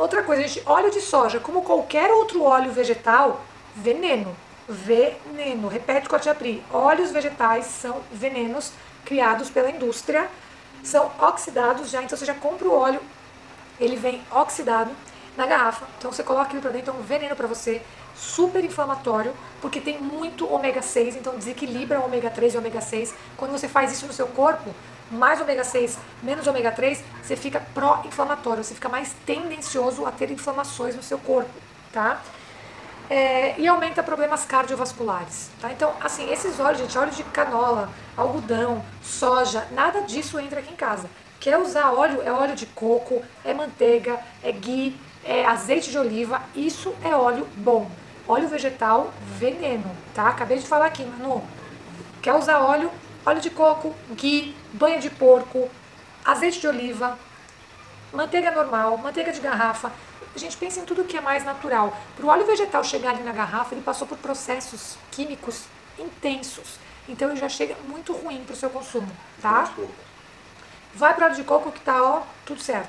Outra coisa, gente, óleo de soja, como qualquer outro óleo vegetal, veneno. Veneno. Repete com a tia Pri. Óleos vegetais são venenos criados pela indústria, são oxidados já, então você já compra o óleo, ele vem oxidado na garrafa. Então você coloca aquilo pra dentro, é um veneno para você, super inflamatório, porque tem muito ômega 6, então desequilibra o ômega 3 e o ômega 6. Quando você faz isso no seu corpo, mais ômega 6, menos ômega 3, você fica pró-inflamatório, você fica mais tendencioso a ter inflamações no seu corpo, tá? É, e aumenta problemas cardiovasculares, tá? Então, assim, esses óleos, gente, óleo de canola, algodão, soja, nada disso entra aqui em casa. Quer usar óleo, é óleo de coco, é manteiga, é ghee, é azeite de oliva, isso é óleo bom. Óleo vegetal, veneno, tá? Acabei de falar aqui, Manu. Quer usar óleo? Óleo de coco, ghee, banha de porco, azeite de oliva, manteiga normal, manteiga de garrafa. Gente, pense em tudo que é mais natural. Para o óleo vegetal chegar ali na garrafa, ele passou por processos químicos intensos. Então ele já chega muito ruim para o seu consumo, tá? Vai para óleo de coco que tá, ó, tudo certo.